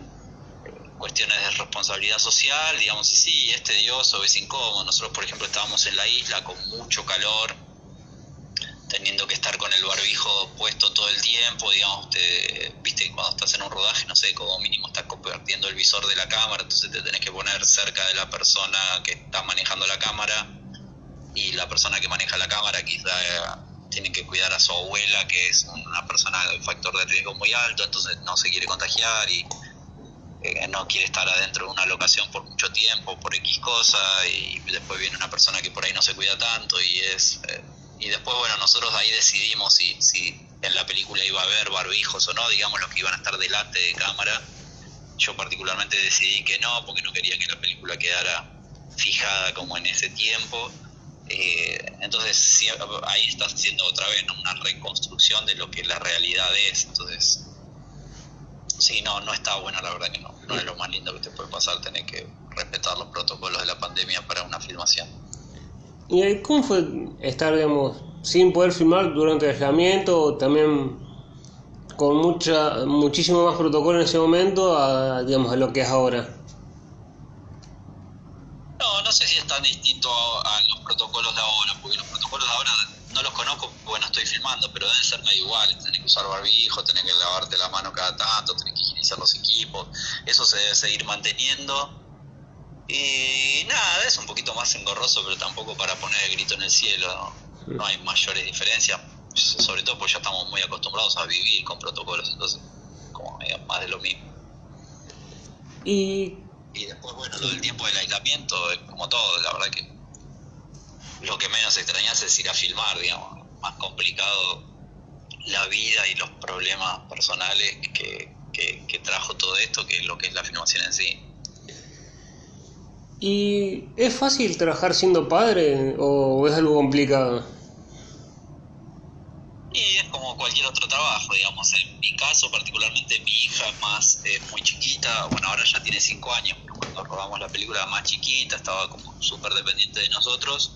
cuestiones de responsabilidad social, digamos, y sí, es tedioso, es incómodo. Nosotros, por ejemplo, estábamos en la isla con mucho calor, teniendo que estar con el barbijo puesto todo el tiempo, digamos, te, viste, cuando estás en un rodaje, no sé, como mínimo estás compartiendo el visor de la cámara, entonces te tenés que poner cerca de la persona que está manejando la cámara y la persona que maneja la cámara quizá eh, tiene que cuidar a su abuela, que es una persona de factor de riesgo muy alto, entonces no se quiere contagiar y eh, no quiere estar adentro de una locación por mucho tiempo, por X cosa, y después viene una persona que por ahí no se cuida tanto y es... Eh, y después, bueno, nosotros ahí decidimos si, si en la película iba a haber barbijos o no, digamos los que iban a estar delante de cámara. Yo particularmente decidí que no, porque no quería que la película quedara fijada como en ese tiempo. Eh, entonces ahí estás haciendo otra vez una reconstrucción de lo que la realidad es. Entonces, sí, no, no está bueno, la verdad que no. No es lo más lindo que te puede pasar tener que respetar los protocolos de la pandemia para una filmación. ¿Y cómo fue estar, digamos, sin poder filmar durante el aislamiento, también con mucha, muchísimo más protocolo en ese momento a, digamos, a lo que es ahora? No, no sé si es tan distinto a, los protocolos de ahora, porque los protocolos de ahora no los conozco porque no estoy filmando, pero deben ser medio iguales. Tenés que usar barbijo, tenés que lavarte la mano cada tanto, tenés que higienizar los equipos. Eso se debe seguir manteniendo y nada, es un poquito más engorroso, pero tampoco para poner el grito en el cielo. No, hay mayores diferencias, sobre todo porque ya estamos muy acostumbrados a vivir con protocolos, entonces, como más de lo mismo. Y... y después, bueno, lo del tiempo del aislamiento, como todo, la verdad que lo que menos extrañas es ir a filmar, digamos, más complicado la vida y los problemas personales que, que, que trajo todo esto que lo que es la filmación en sí. ¿Y es fácil trabajar siendo padre o es algo complicado? Y es como cualquier otro trabajo, digamos. En mi caso, particularmente, mi hija más muy chiquita. Bueno, ahora ya tiene 5 años, pero cuando robamos la película más chiquita, estaba como súper dependiente de nosotros.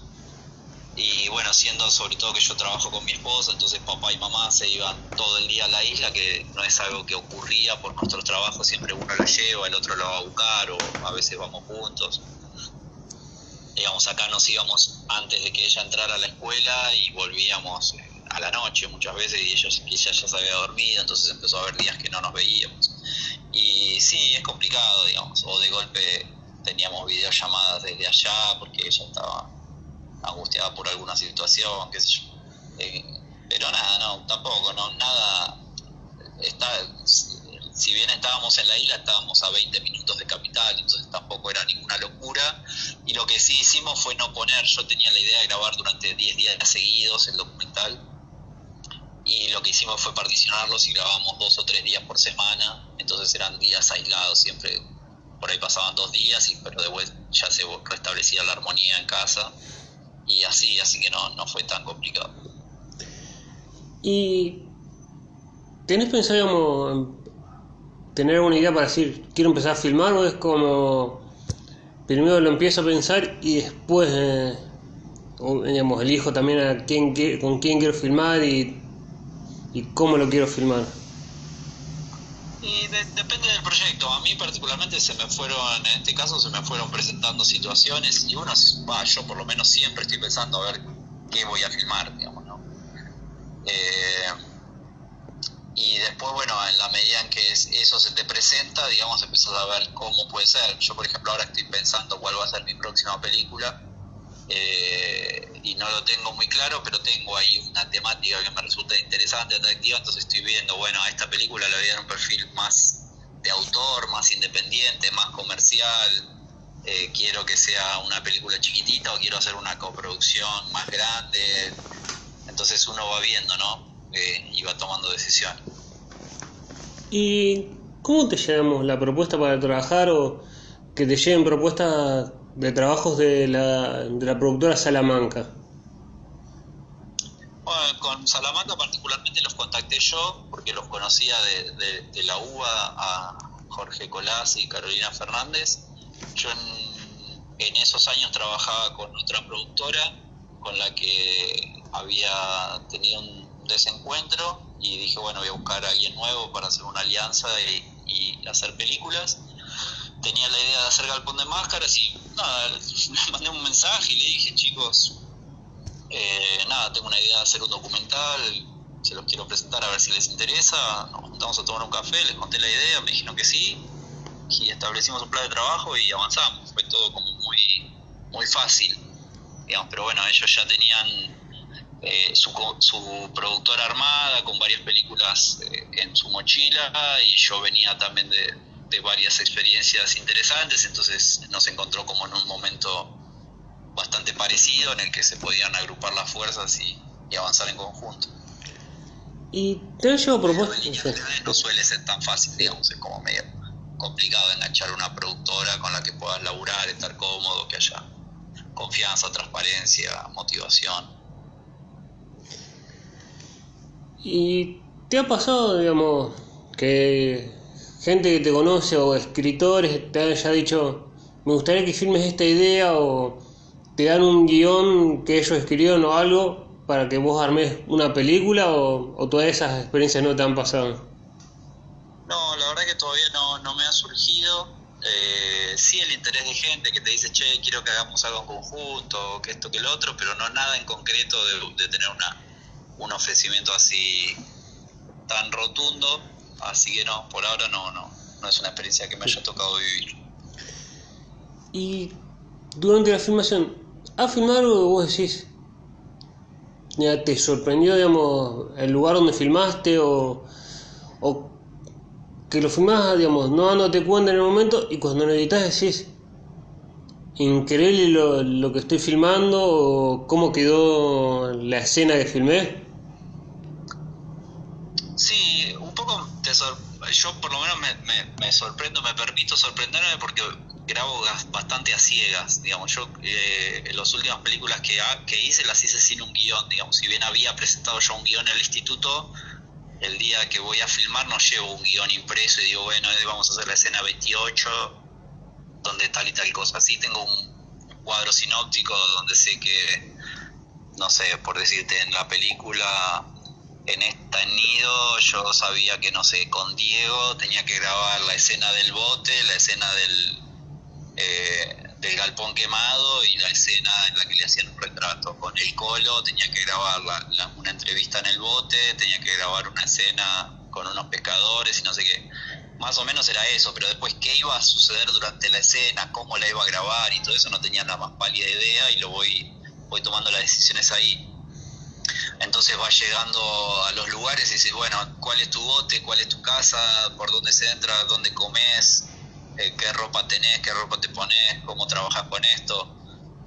Y bueno, siendo sobre todo que yo trabajo con mi esposa, entonces papá y mamá se iban todo el día a la isla, que no es algo que ocurría por nuestro trabajo, siempre uno la lleva, el otro la va a buscar o a veces vamos juntos digamos, acá nos íbamos antes de que ella entrara a la escuela y volvíamos eh, a la noche muchas veces y ella, ella ya se había dormido, entonces empezó a haber días que no nos veíamos. Y sí, es complicado, digamos, o de golpe teníamos videollamadas desde allá porque ella estaba angustiada por alguna situación, qué sé yo. Eh, pero nada, no, tampoco, no, nada, está, si bien estábamos en la isla, estábamos a 20 minutos de capital, entonces tampoco era ninguna locura. Y lo que sí hicimos fue no poner, yo tenía la idea de grabar durante 10 días seguidos el documental, y lo que hicimos fue particionarlos y grabamos dos o tres días por semana, entonces eran días aislados, siempre por ahí pasaban dos días, pero de vuelta ya se restablecía la armonía en casa, y así, así que no, no fue tan complicado. ¿Y tenés pensado, tener una idea para decir, quiero empezar a filmar o es como, primero lo empiezo a pensar y después, eh, digamos, elijo también a quién, con quién quiero filmar y, y cómo lo quiero filmar? Y depende del proyecto. A mí particularmente se me fueron, en este caso se me fueron presentando situaciones y uno, va, yo por lo menos siempre estoy pensando a ver qué voy a filmar, digamos, ¿no? Eh, y después, bueno, en la medida en que eso se te presenta, digamos, empezás a ver cómo puede ser. Yo, por ejemplo, ahora estoy pensando cuál va a ser mi próxima película eh, y no lo tengo muy claro, pero tengo ahí una temática que me resulta interesante, atractiva, entonces estoy viendo, bueno, a esta película le voy a dar un perfil más de autor, más independiente, más comercial. Eh, quiero que sea una película chiquitita o quiero hacer una coproducción más grande. Entonces uno va viendo, ¿no? Eh, va tomando decisiones. ¿Y cómo te llegamos la propuesta para trabajar o que te lleguen propuestas de trabajos de la, de la productora Salamanca? Bueno, con Salamanca particularmente los contacté yo porque los conocía de, de, la UBA a Jorge Colás y Carolina Fernández. Yo en, esos años trabajaba con otra productora con la que había tenido un desencuentro y dije, bueno, voy a buscar a alguien nuevo para hacer una alianza y, hacer películas tenía la idea de hacer galpón de máscaras y nada, mandé un mensaje y le dije, chicos, eh, nada, tengo una idea de hacer un documental, se los quiero presentar a ver si les interesa, nos juntamos a tomar un café, les conté la idea, me dijeron que sí, y establecimos un plan de trabajo y avanzamos, fue todo como muy, muy fácil, digamos, pero bueno, ellos ya tenían eh, su, su, productora armada con varias películas eh, en su mochila y yo venía también de, de varias experiencias interesantes, entonces nos encontró como en un momento bastante parecido en el que se podían agrupar las fuerzas y, avanzar en conjunto. ¿Y te han llevado propuestas? No suele ser tan fácil, digamos, es como medio complicado enganchar una productora con la que puedas laburar, estar cómodo, que haya confianza, transparencia, motivación. ¿Y te ha pasado, digamos, que gente que te conoce o escritores te haya dicho, me gustaría que filmes esta idea o te dan un guion que ellos escribieron o algo para que vos armes una película o, todas esas experiencias no te han pasado? No, la verdad que todavía no, no me ha surgido. Eh, sí el interés de gente que te dice, che, quiero que hagamos algo en conjunto, que esto, que el otro, pero no nada en concreto de, de tener una, un ofrecimiento así tan rotundo Así que no, por ahora no, no, no es una experiencia que me haya tocado vivir. Y durante la filmación, ¿ha filmado algo vos decís? ¿Te sorprendió, digamos, el lugar donde filmaste o, o que lo filmás, digamos, no dándote cuenta en el momento y cuando lo editas decís, increíble lo, lo que estoy filmando o cómo quedó la escena que filmé? Yo por lo menos me, sorprendo, me permito sorprenderme porque grabo bastante a ciegas, digamos, yo eh, las últimas películas que, que hice las hice sin un guion, digamos, si bien había presentado ya un guion en el instituto, el día que voy a filmar no llevo un guion impreso y digo, bueno, vamos a hacer la escena 28, donde tal y tal cosa, sí tengo un cuadro sinóptico donde sé que, no sé, por decirte, en la película en esta nido yo sabía que, no sé, con Diego tenía que grabar la escena del bote, la escena del, eh, del galpón quemado y la escena en la que le hacían un retrato. Con el Colo tenía que grabar una entrevista en el bote, tenía que grabar una escena con unos pescadores y no sé qué. Más o menos era eso, pero después qué iba a suceder durante la escena, cómo la iba a grabar y todo eso no tenía la más pálida idea y lo voy, voy tomando las decisiones ahí entonces vas llegando a los lugares y dices, bueno, ¿cuál es tu bote? ¿Cuál es tu casa? ¿Por dónde se entra? ¿Dónde comes? Eh, ¿Qué ropa tenés? ¿Qué ropa te pones? ¿Cómo trabajas con esto?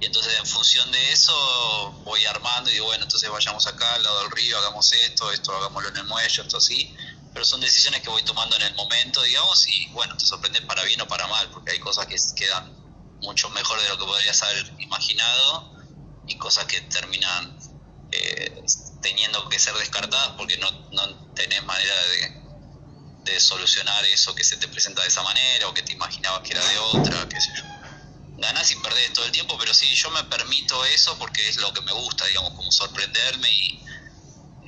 Y entonces en función de eso voy armando y digo, bueno, entonces vayamos acá al lado del río, hagamos esto, esto hagámoslo en el muelle, esto así. Pero son decisiones que voy tomando en el momento, digamos, y bueno, te sorprenden para bien o para mal, porque hay cosas que quedan mucho mejor de lo que podrías haber imaginado y cosas que terminan eh, teniendo que ser descartadas porque no, no tenés manera de, solucionar eso que se te presenta de esa manera o que te imaginabas que era de otra, qué sé yo. Ganás y perdés todo el tiempo, pero sí, yo me permito eso porque es lo que me gusta, digamos, como sorprenderme y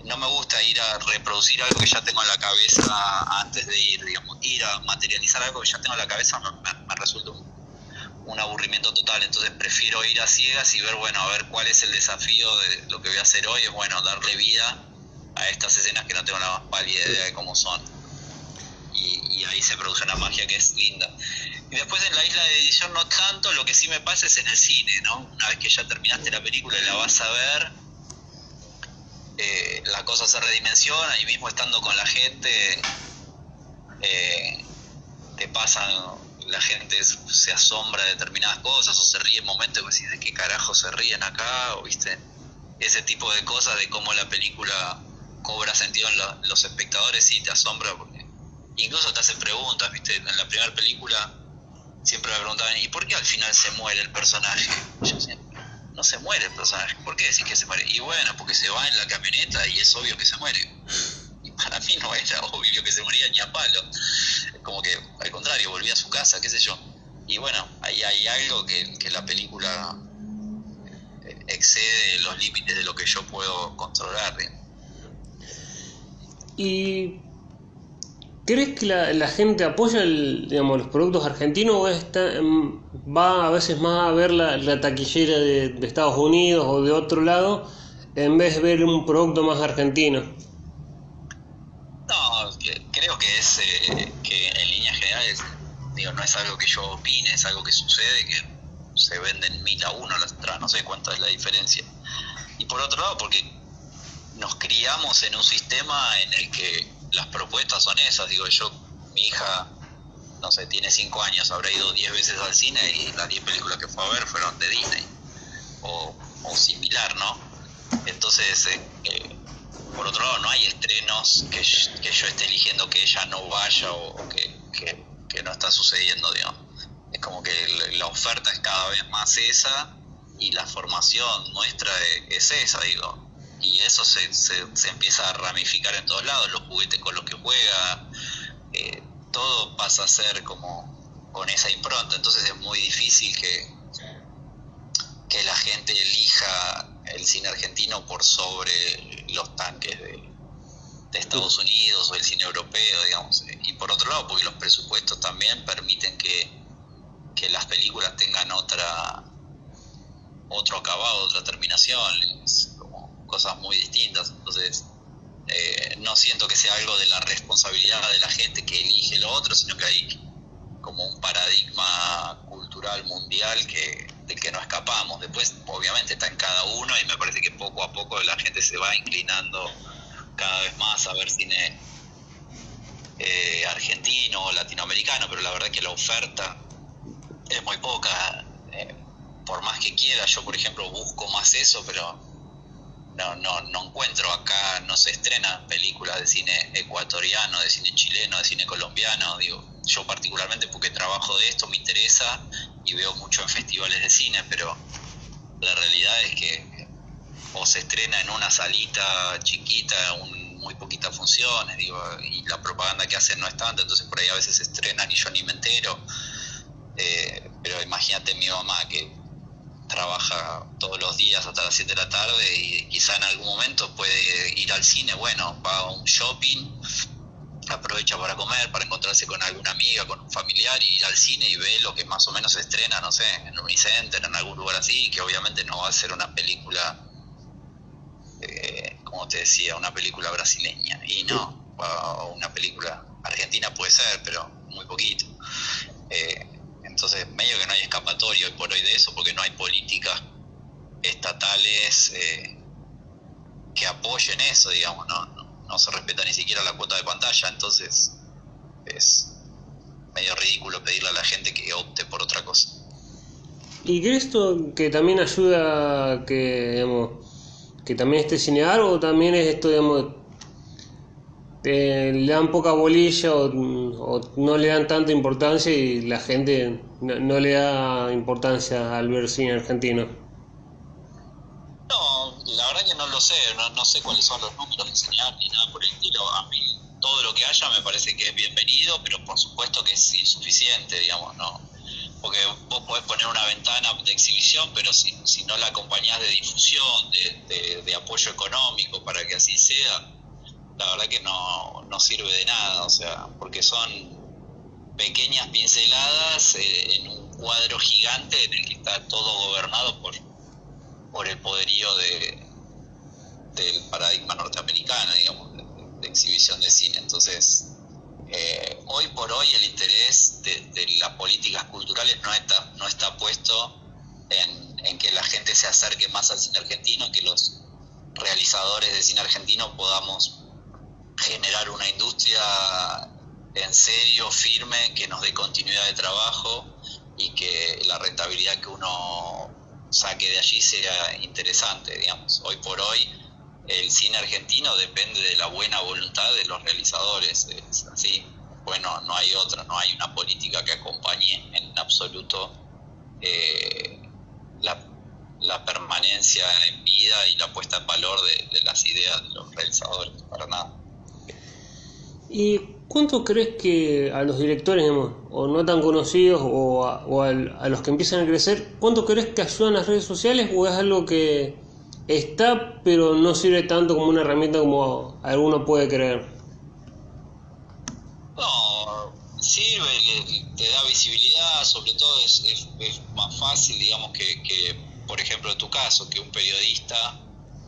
no me gusta ir a reproducir algo que ya tengo en la cabeza antes de ir, digamos, ir a materializar algo que ya tengo en la cabeza me, me resulta un un aburrimiento total, entonces prefiero ir a ciegas y ver, bueno, a ver cuál es el desafío de lo que voy a hacer hoy, es bueno, darle vida a estas escenas que no tengo la más pálida idea de cómo son. Y, y ahí se produce una magia que es linda. Y después en la isla de edición no tanto, lo que sí me pasa es en el cine, ¿no? Una vez que ya terminaste la película y la vas a ver, eh, la cosa se redimensiona y mismo estando con la gente, eh, te pasan, la gente se asombra de determinadas cosas o se ríe en momentos y decís, ¿de qué carajo se ríen acá? O viste, ese tipo de cosas de cómo la película cobra sentido en los espectadores y te asombra porque incluso te hacen preguntas, viste, en la primera película siempre me preguntaban, ¿y por qué al final se muere el personaje? Yo siempre, no se muere el personaje, ¿por qué decís que se muere? Y bueno, porque se va en la camioneta y es obvio que se muere. Y para mí no era obvio que se moría ni a palo. Como que al contrario, volvía a su casa, qué sé yo. Y bueno, ahí hay algo que, que la película excede los límites de lo que yo puedo controlar. ¿Y crees que la, gente apoya el, digamos, los productos argentinos o está, em, va a veces más a ver la, taquillera de, Estados Unidos o de otro lado en vez de ver un producto más argentino? No, creo que es eh, que en líneas generales digo, no es algo que yo opine, es algo que sucede, que se venden mil a uno las entradas, no sé cuánta es la diferencia. Y por otro lado, porque nos criamos en un sistema en el que las propuestas son esas, digo yo, mi hija, no sé, tiene cinco años, habrá ido diez veces al cine y las diez películas que fue a ver fueron de Disney, o, similar, ¿no? Entonces, eh, eh, por otro lado, no hay estrenos que, que, yo esté eligiendo que ella no vaya o, que, que, no está sucediendo, digamos es como que la oferta es cada vez más esa y la formación nuestra e, es esa, digo. Y eso se, se, empieza a ramificar en todos lados, los juguetes con los que juega, eh, todo pasa a ser como con esa impronta, entonces es muy difícil que, que la gente elija el cine argentino por sobre los tanques de, Estados Unidos o el cine europeo, digamos. Y por otro lado, porque los presupuestos también permiten que que las películas tengan otra otro acabado, otra terminación, como cosas muy distintas. Entonces, eh, no siento que sea algo de la responsabilidad de la gente que elige lo otro, sino que hay como un paradigma cultural mundial que del que no escapamos. Después, obviamente, está en cada uno y me parece que poco a poco la gente se va inclinando cada vez más a ver cine eh, argentino o latinoamericano, pero la verdad que la oferta es muy poca. Eh, por más que quiera, yo por ejemplo busco más eso, pero no, no, no encuentro acá, no se estrena películas de cine ecuatoriano, de cine chileno, de cine colombiano. Digo, yo particularmente porque trabajo de esto me interesa y veo mucho en festivales de cine, pero la realidad es que o se estrena en una salita chiquita, un, muy poquitas funciones, digo, y la propaganda que hacen no es tanta, entonces por ahí a veces se estrenan y yo ni me entero. Eh, pero imagínate mi mamá que trabaja todos los días hasta las 7 de la tarde y quizá en algún momento puede ir al cine, bueno, va a un shopping, aprovecha para comer, para encontrarse con alguna amiga, con un familiar y ir al cine y ve lo que más o menos se estrena, no sé, en Unicenter, en algún lugar así, que obviamente no va a ser una película, eh, como te decía, una película brasileña. Y no, una película argentina puede ser, pero muy poquito. Eh, entonces, medio que no hay escapatorio hoy por hoy de eso, porque no hay políticas estatales eh, que apoyen eso, digamos, no, no, se respeta ni siquiera la cuota de pantalla, entonces es medio ridículo pedirle a la gente que opte por otra cosa. ¿Y crees esto que también ayuda que, digamos, que también esté cinear o también es esto, digamos, le dan poca bolilla o, no le dan tanta importancia y la gente no, le da importancia al ver cine argentino. No, la verdad que no lo sé, no, sé cuáles son los números de señal ni nada por el estilo. A mí todo lo que haya me parece que es bienvenido, pero por supuesto que es insuficiente, digamos, ¿no? Porque vos podés poner una ventana de exhibición, pero si, si no la acompañás de difusión, de, de apoyo económico para que así sea, la verdad que no, no sirve de nada, o sea, porque son pequeñas pinceladas eh, en un cuadro gigante en el que está todo gobernado por, por el poderío de, del paradigma norteamericano digamos, de, exhibición de cine. Entonces, eh, hoy por hoy el interés de, las políticas culturales no está, no está puesto en, en, que la gente se acerque más al cine argentino, que los realizadores de cine argentino podamos generar una industria en serio, firme, que nos dé continuidad de trabajo y que la rentabilidad que uno saque de allí sea interesante, digamos. Hoy por hoy el cine argentino depende de la buena voluntad de los realizadores, es así. Bueno, no hay otra, no hay una política que acompañe en absoluto eh, la, permanencia en vida y la puesta en valor de, de las ideas de los realizadores, para nada. ¿Y cuánto crees que a los directores, o no tan conocidos, o, a, los que empiezan a crecer, cuánto crees que ayudan las redes sociales o es algo que está pero no sirve tanto como una herramienta como alguno puede creer? No, sirve, te da visibilidad, sobre todo es, más fácil, digamos, que, que, por ejemplo, en tu caso, que un periodista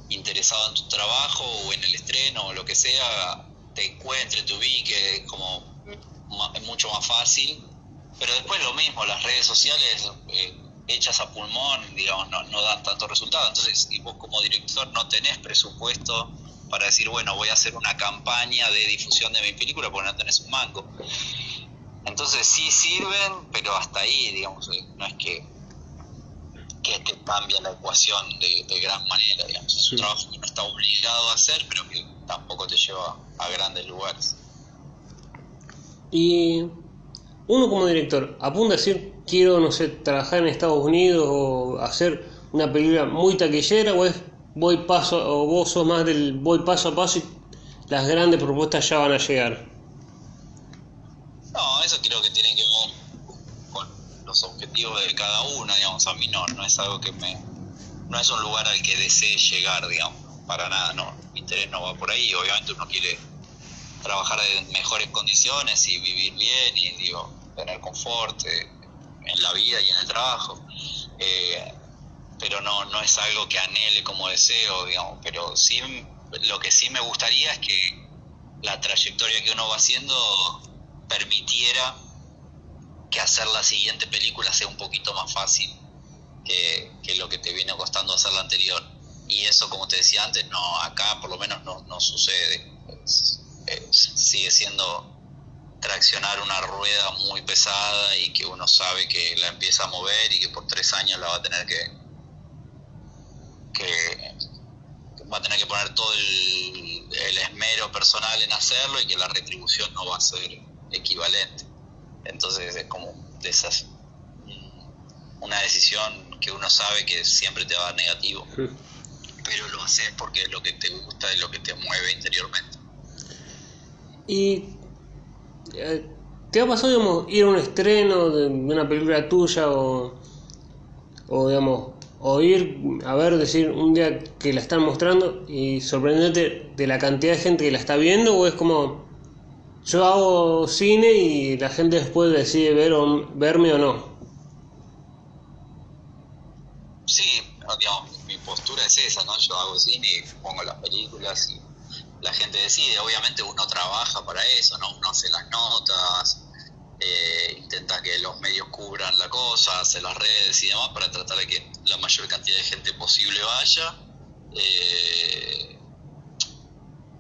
interesado en tu trabajo o en el estreno o lo que sea te encuentre, te ubique, es como mucho más fácil. Pero después lo mismo, las redes sociales eh, hechas a pulmón, digamos, no, dan tanto resultado. Entonces, y vos como director no tenés presupuesto para decir, bueno, voy a hacer una campaña de difusión de mi película porque no tenés un mango. Entonces sí sirven, pero hasta ahí, digamos, eh, no es que, que te cambia la ecuación de, gran manera, digamos. Es un trabajo que no está obligado a hacer, pero que tampoco te lleva a grandes lugares. Y uno como director, apunta a decir, quiero, no sé, trabajar en Estados Unidos o hacer una película muy taquillera, o es voy paso, o vos sos más del voy paso a paso y las grandes propuestas ya van a llegar. No, eso creo que tiene que ver con los objetivos de cada uno, digamos, a mí no, no es algo que me, no es un lugar al que desee llegar, digamos para nada, no, mi interés no va por ahí, obviamente uno quiere trabajar en mejores condiciones y vivir bien y digo, tener confort eh, en la vida y en el trabajo. Eh, pero no, no es algo que anhele como deseo, digamos, pero sí lo que sí me gustaría es que la trayectoria que uno va haciendo permitiera que hacer la siguiente película sea un poquito más fácil que, lo que te viene costando hacer la anterior y eso, como te decía antes, no acá por lo menos no, no sucede. Sigue siendo traccionar una rueda muy pesada y que uno sabe que la empieza a mover y que por tres años la va a tener que, que va a tener que poner todo el, el esmero personal en hacerlo y que la retribución no va a ser equivalente. Entonces es como de esas una decisión que uno sabe que siempre te va a dar negativo pero lo haces porque es lo que te gusta y lo que te mueve interiormente. ¿Y eh, te ha pasado, digamos, ir a un estreno de, una película tuya o, o, digamos, o ir a ver, decir, un día que la están mostrando y sorprenderte de la cantidad de gente que la está viendo o es como yo hago cine y la gente después decide ver o, verme o no? Sí, digamos, postura es esa, ¿no? Yo hago cine y pongo las películas y la gente decide. Obviamente uno trabaja para eso, ¿no? Uno hace las notas, eh, intenta que los medios cubran la cosa, hace las redes y demás para tratar de que la mayor cantidad de gente posible vaya. Eh,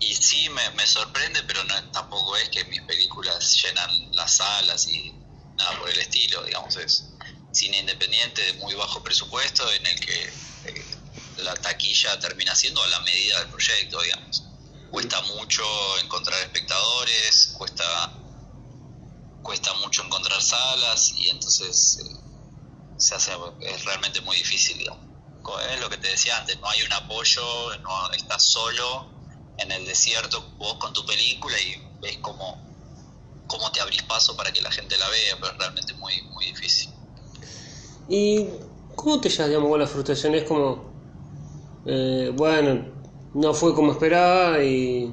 y sí, me, sorprende, pero no, tampoco es que mis películas llenan las salas y nada por el estilo, digamos, es cine independiente de muy bajo presupuesto en el que eh, la taquilla termina siendo a la medida del proyecto, digamos. Cuesta mucho encontrar espectadores, cuesta, cuesta mucho encontrar salas y entonces eh, se hace, es realmente muy difícil, digamos. Es lo que te decía antes, no hay un apoyo, no estás solo en el desierto vos con tu película y ves cómo, cómo te abrís paso para que la gente la vea, pero es realmente muy, muy difícil. ¿Y cómo te llama la frustración? Es como eh, bueno, no fue como esperaba y,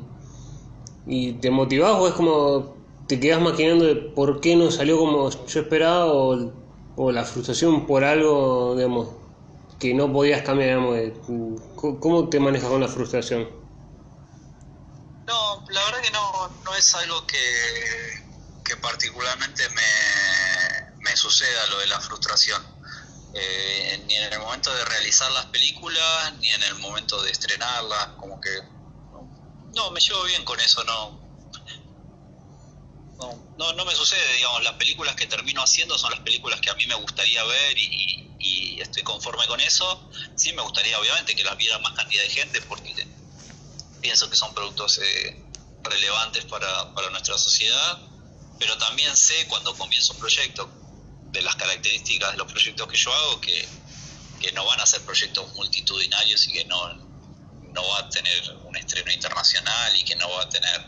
y te motivás o es como te quedas maquinando de por qué no salió como yo esperaba o, o la frustración por algo, digamos, que no podías cambiar, digamos, ¿cómo te manejas con la frustración? la verdad que no, no es algo que, que particularmente me, me suceda lo de la frustración. Eh, ni en el momento de realizar las películas, ni en el momento de estrenarlas, como que no, me llevo bien con eso, no, no, no, me sucede, digamos, las películas que termino haciendo son las películas que a mí me gustaría ver y, estoy conforme con eso. Sí me gustaría, obviamente, que las viera más cantidad de gente porque pienso que son productos eh, relevantes para, para nuestra sociedad, pero también sé cuando comienzo un proyecto de las características de los proyectos que yo hago que, que no van a ser proyectos multitudinarios y que no, no va a tener un estreno internacional y que no va a tener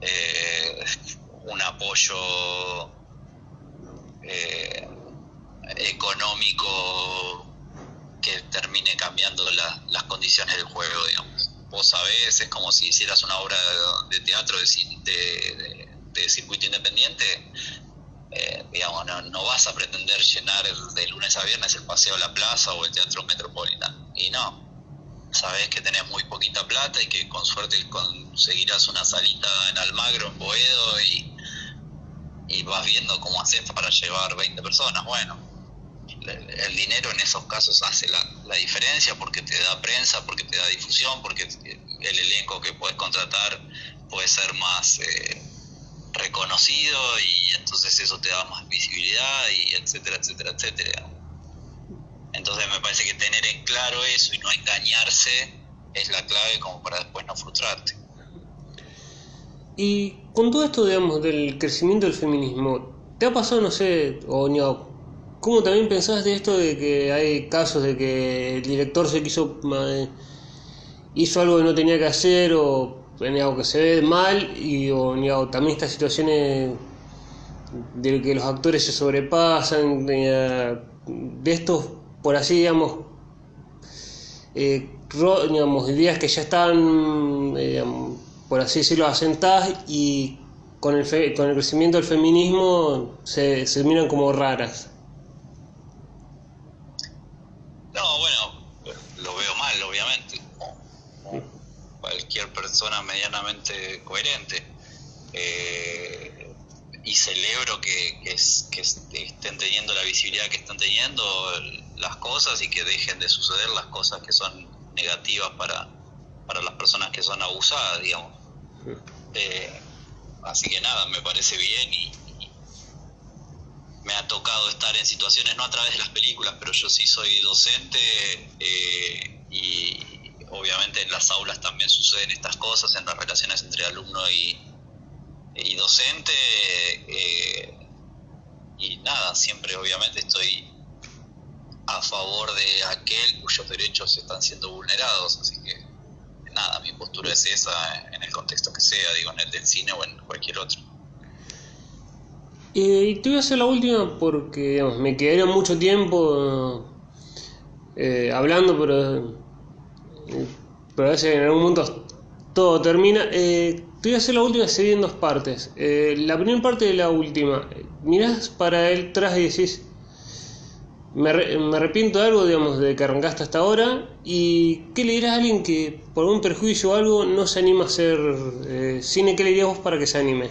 eh, un apoyo eh, económico que termine cambiando las condiciones del juego, digamos. Vos sabés, es como si hicieras una obra de teatro de, de, circuito independiente, eh, digamos, no, no, vas a pretender llenar de lunes a viernes el Paseo a la Plaza o el Teatro Metropolitan. Y no, sabes que tenés muy poquita plata y que con suerte conseguirás una salita en Almagro, en Boedo y, y vas viendo cómo haces para llevar 20 personas. Bueno, el dinero en esos casos hace la, diferencia porque te da prensa, porque te da difusión, porque el elenco que puedes contratar puede ser más eh, reconocido y entonces eso te da más visibilidad y etcétera, etcétera, etcétera. Entonces me parece que tener en claro eso y no engañarse es la clave como para después no frustrarte. Y con todo esto, digamos, del crecimiento del feminismo, ¿te ha pasado, no sé, o cómo también pensás de esto de que hay casos de que el director se quiso, hizo algo que no tenía que hacer o algo que se ve mal y o, también estas situaciones de que los actores se sobrepasan, de estos por así digamos, eh, digamos, ideas que ya están, eh, por así decirlo, asentadas y con el, con el crecimiento del feminismo se, se miran como raras. No, bueno, lo veo mal, obviamente. Cualquier persona medianamente coherente. Eh, y celebro que, que, estén teniendo la visibilidad que están teniendo las cosas y que dejen de suceder las cosas que son negativas para, para las personas que son abusadas, digamos. Eh, así que nada, me parece bien y, me ha tocado estar en situaciones, no a través de las películas, pero yo sí soy docente eh, y obviamente en las aulas también suceden estas cosas, en las relaciones entre alumno y, y docente. Eh, y nada, siempre obviamente estoy a favor de aquel cuyos derechos están siendo vulnerados, así que nada, mi postura es esa en el contexto que sea, digo, en el del cine o en cualquier otro. Y te voy a hacer la última porque me quedaría mucho tiempo eh, hablando, pero, pero en algún momento todo termina. Eh, te voy a hacer la última serie en dos partes. Eh, la primera parte de la última. Mirás para el tras y decís, me, arrepiento de algo, digamos, de que arrancaste hasta ahora. ¿Y qué le dirás a alguien que por un perjuicio o algo no se anima a hacer eh, cine? ¿Qué le dirías vos para que se anime?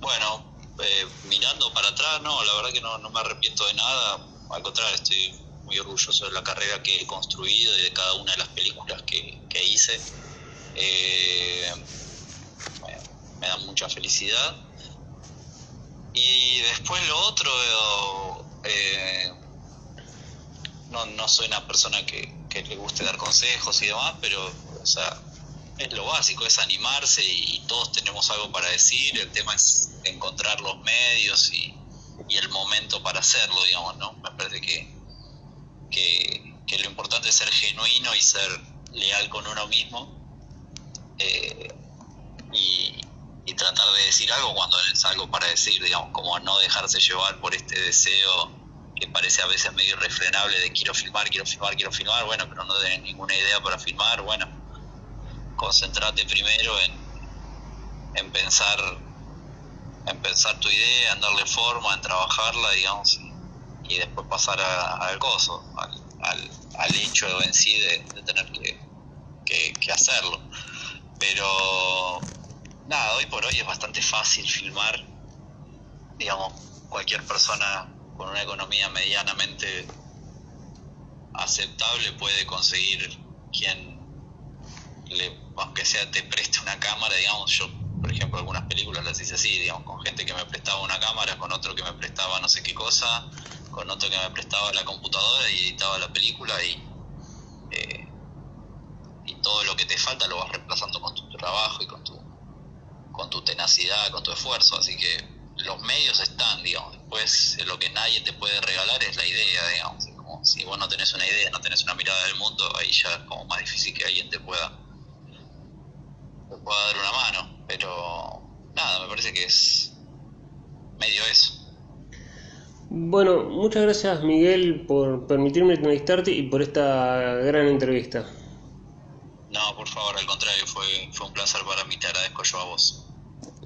Bueno, eh, mirando para atrás, no, la verdad que no, no me arrepiento de nada. Al contrario, estoy muy orgulloso de la carrera que he construido y de cada una de las películas que, que hice eh, me da mucha felicidad. Y después lo otro, eh, no, no soy una persona que, le guste dar consejos y demás, pero o sea, es lo básico, es animarse y, todos tenemos algo para decir, el tema es encontrar los medios y, el momento para hacerlo, digamos, ¿no? Me parece que, que, que, lo importante es ser genuino y ser leal con uno mismo eh, y, tratar de decir algo cuando es algo para decir, digamos, como no dejarse llevar por este deseo que parece a veces medio irrefrenable de quiero filmar, quiero filmar, quiero filmar, bueno, pero no tenés ninguna idea para filmar, bueno, concentrate primero en, en pensar en pensar tu idea, en darle forma, en trabajarla, digamos, y, después pasar al gozo, al, al, hecho en sí de, tener que, que hacerlo. Pero nada, hoy por hoy es bastante fácil filmar. Digamos, cualquier persona con una economía medianamente aceptable puede conseguir quien le, aunque sea te preste una cámara, digamos, yo por ejemplo algunas películas las hice así, digamos, con gente que me prestaba una cámara, con otro que me prestaba no sé qué cosa, con otro que me prestaba la computadora y editaba la película y eh, y todo lo que te falta lo vas reemplazando con tu trabajo y con tu con tu tenacidad, con tu esfuerzo, así que los medios están, digamos, después lo que nadie te puede regalar es la idea, digamos, si vos no tenés una idea, no tenés una mirada del mundo, ahí ya es como más difícil que alguien te pueda te pueda dar una mano, pero nada, me parece que es medio eso. Bueno, muchas gracias Miguel por permitirme entrevistarte y por esta gran entrevista. No, por favor, al contrario, fue, fue un placer para mí, te agradezco yo a vos.